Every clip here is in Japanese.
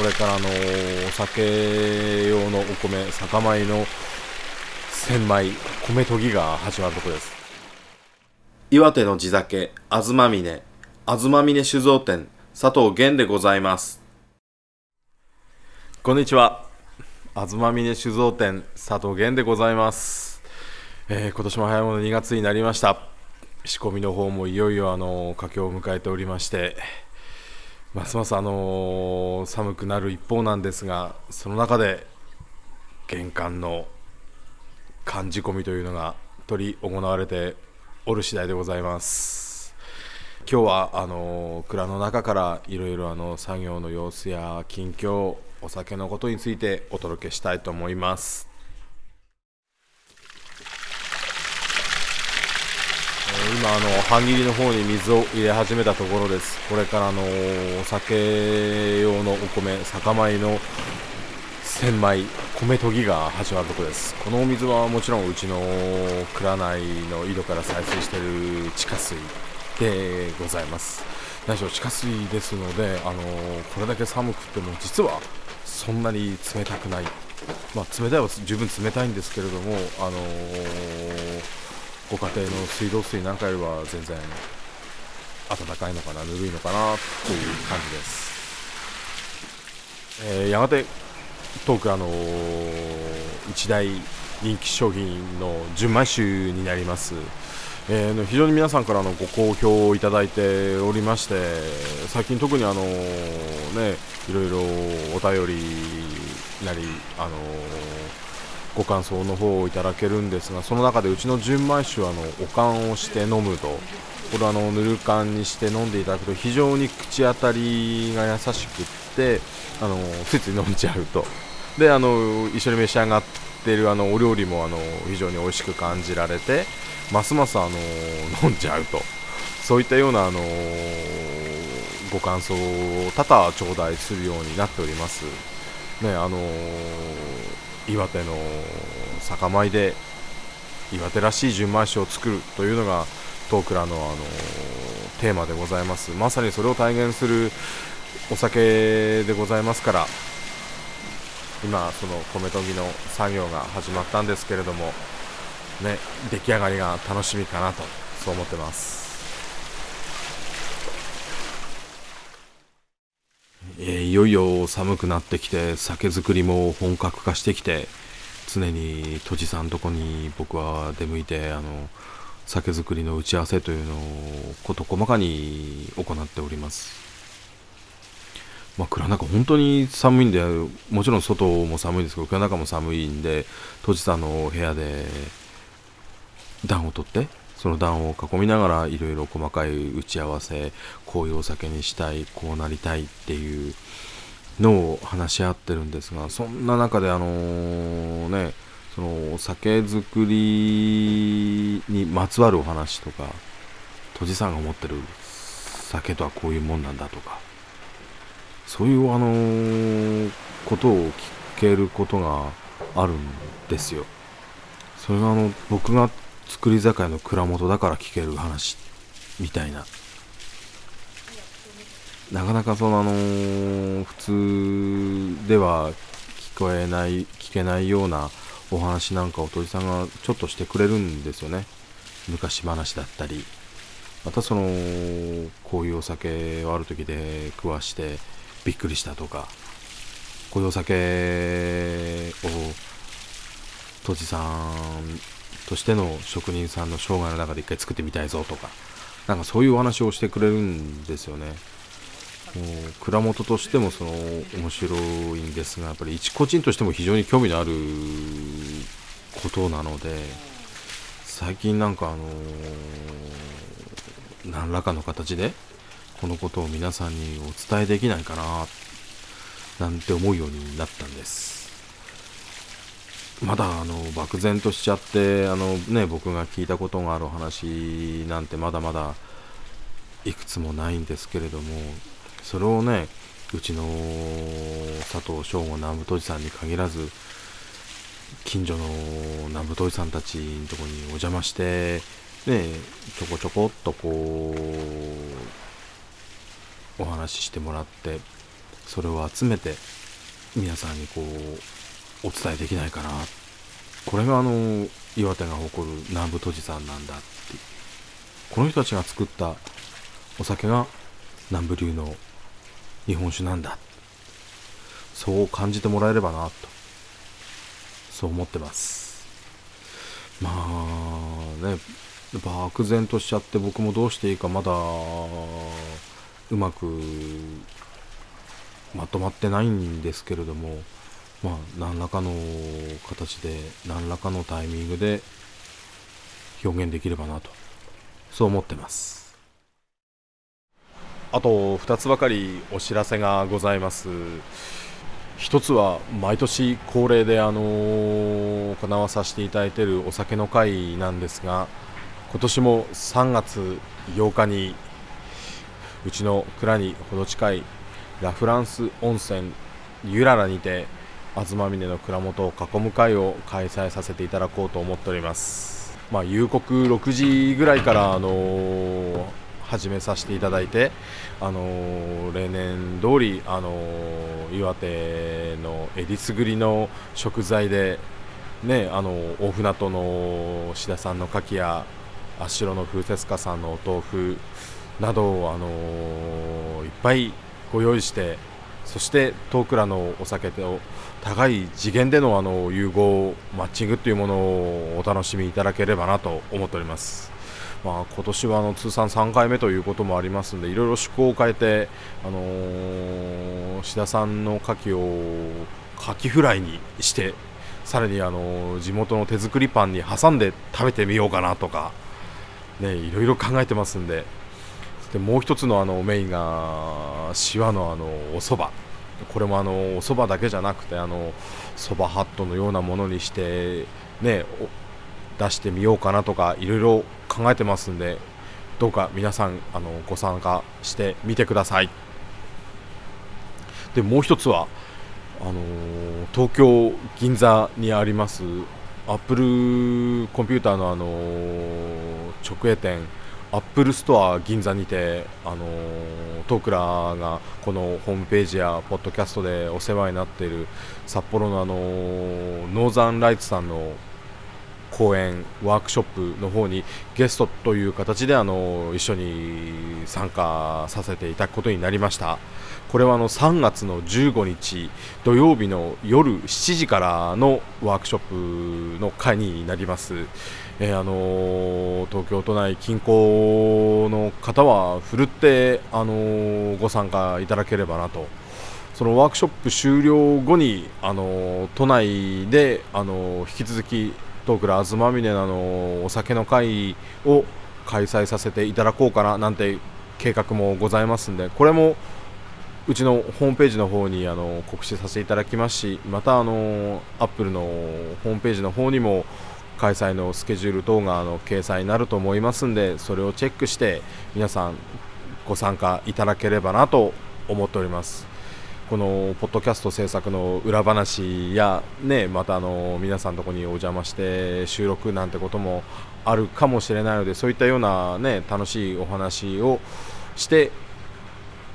これからのお酒用のお米酒米の千枚米研ぎが始まるところです。岩手の地酒あずまみねあずまみね酒造店佐藤源でございます。こんにちは。あずまみね酒造店佐藤源でございます、えー今年も早いもの2月になりました。仕込みの方もいよいよあの佳境を迎えておりましてますますあの寒くなる一方なんですがその中で玄関の寒仕込みというのが取り行われておる次第でございます。今日はあの蔵の中からいろいろ作業の様子や近況お酒のことについてお届けしたいと思いますえー今あの半切りの方に水を入れ始めたところです。これからのお酒用のお米酒米の千枚米研ぎが始まるところです。このお水はもちろんうちの蔵内の井戸から採水している地下水でございます。何しろ地下水ですのであのこれだけ寒くても実はそんなに冷たくない。まあ、冷たいは十分冷たいんですけれども、あのご家庭の水道水なんかよりは全然温かいのかな、ぬるいのかなという感じです。えーやがてトークあの一大人気商品の純米酒になります。えー非常に皆さんからのご好評をいただいておりまして最近特にあのねいろいろお便りなりあのご感想の方をいただけるんですがその中でうちの純米酒はあのお燗をして飲むと。これはあのぬる燗にして飲んでいただくと非常に口当たりが優しくってあのついつい飲んじゃうと。であの一緒に召し上がってるあのお料理もあの非常に美味しく感じられてますますあの飲んじゃうと。そういったようなあのご感想を多々頂戴するようになっております。ねあの岩手の酒米で岩手らしい純米酒を作るというのがトークラのあのテーマでございます。まさにそれを体現するお酒でございますから今その米研ぎの作業が始まったんですけれどもね出来上がりが楽しみかなとそう思ってます。えいよいよ寒くなってきて酒造りも本格化してきて常に杜氏さんとこに僕は出向いてあの酒造りの打ち合わせというのを事細かに行っております。まあ蔵中本当に寒いんでもちろん外も寒いんですけど蔵中も寒いんで杜氏さんの部屋で暖を取ってその暖を囲みながらいろいろ細かい打ち合わせこういうお酒にしたいこうなりたいっていうのを話し合ってるんですがそんな中であのねそのお酒造りにまつわるお話とか杜氏さんが思ってる酒とはこういうもんなんだとかそういうあのことを聞けることがあるんですよ。それがあの僕が造り酒屋の蔵元だから聞ける話みたいな。なかなかそのあのー普通では聞こえない聞けないようなお話なんかを鳥さんがちょっとしてくれるんですよね。昔話だったり。またそのこういうお酒をある時で食わしてびっくりしたとか。こういうお酒を杜氏さんとしての職人さんの生涯の中で一回作ってみたいぞとかなんかそういうお話をしてくれるんですよね。もう蔵元としてもその面白いんですがやっぱり一個人としても非常に興味のあることなので最近なんかあの何らかの形でこのことを皆さんにお伝えできないかななんて思うようになったんです。まだあの漠然としちゃってあの、ね、僕が聞いたことがある話なんてまだまだいくつもないんですけれどもそれをねうちの佐藤翔吾南部杜氏さんに限らず近所の南部杜氏さんたちのとこにお邪魔して、ね、ちょこちょこっとこうお話ししてもらってそれを集めて皆さんにこうお伝えできないかな。これがあの岩手が誇る南部都知さんなんだって。この人たちが作ったお酒が南部流の日本酒なんだ。そう感じてもらえればなと。そう思ってます。まあね漠然としちゃって僕もどうしていいかまだうまくまとまってないんですけれども。まあ何らかの形で何らかのタイミングで表現できればなとそう思ってます。あと2つばかりお知らせがございます。一つは毎年恒例であの行わさせていただいているお酒の会なんですが今年も3月8日にうちの蔵に程近いラ・フランス温泉ユララにて東峰の蔵元を囲む会を開催させていただこうと思っております、まあ、夕刻6時ぐらいから、あのー、始めさせていただいて、あのー、例年通り、あのー、岩手のえりすぐりの食材で、ね、あの大船渡の志田さんの牡蠣や足代の風雪花さんのお豆腐などを、あのいっぱいご用意してそして遠倉のお酒と高い次元でのあの融合マッチングというものをお楽しみいただければなと思っております。まあ、今年はあの通算3回目ということもありますのでいろいろ趣向を変えて、あの、志田さんの牡蠣をカキフライにしてさらに、あの、地元の手作りパンに挟んで食べてみようかなとか、ね、いろいろ考えてますんででもう一つのあのメインがしわのあのお蕎麦これもあのお蕎麦だけじゃなくてあの蕎麦ハットのようなものにしてね出してみようかなとかいろいろ考えてますんでどうか皆さんあのご参加してみてください。でもう一つはあの東京銀座にありますアップルコンピューターのあの直営店。アップルストア銀座にて、あのー、トークラがこのホームページやポッドキャストでお世話になっている札幌の、あのー、ノーザンライツさんの講演ワークショップの方にゲストという形で、あのー、一緒に参加させていただくことになりましたこれはあの3月の15日土曜日の夜7時からのワークショップの会になります。えー、あの東京都内近郊の方はふるって、あのご参加いただければなと。そのワークショップ終了後に、あの都内で、あの引き続きトークラ東峰の、あのお酒の会を開催させていただこうかななんて計画もございますんでこれもうちのホームページの方にあの告知させていただきますしまたあのアップルのホームページの方にも開催のスケジュール等があの掲載になると思いますんでそれをチェックして皆さんご参加いただければなと思っております。このポッドキャスト制作の裏話やねまたあの皆さんのとこにお邪魔して収録なんてこともあるかもしれないのでそういったようなね楽しいお話をして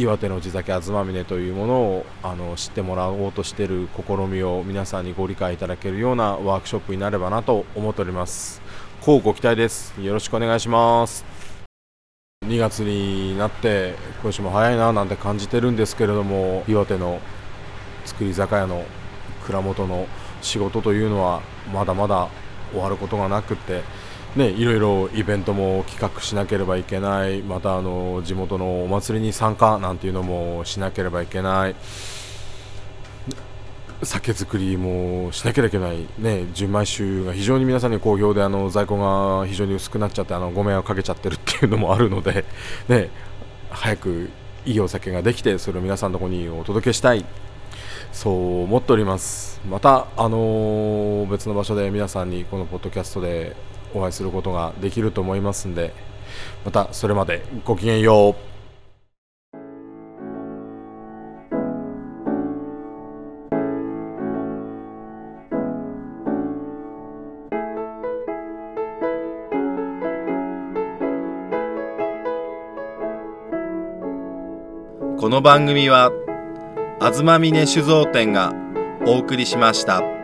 岩手の地酒東峰というものをあの知ってもらおうとしている試みを皆さんにご理解いただけるようなワークショップになればなと思っております。こうご期待です。よろしくお願いします。2月になって今年も早いななんて感じてるんですけれども岩手の造り酒屋の蔵元の仕事というのはまだまだ終わることがなくってね、いろいろイベントも企画しなければいけない。またあの地元のお祭りに参加なんていうのもしなければいけない。酒造りもしなければいけない、ね、純米酒が非常に皆さんに好評であの在庫が非常に薄くなっちゃってあのご迷惑かけちゃってるっていうのもあるので、ね、早くいいお酒ができてそれを皆さんのとこにお届けしたい。そう思っております。また、あのー、別の場所で皆さんにこのポッドキャストでお会いすることができると思いますんでまたそれまでごきげんようこの番組は東峰酒造店がお送りしました。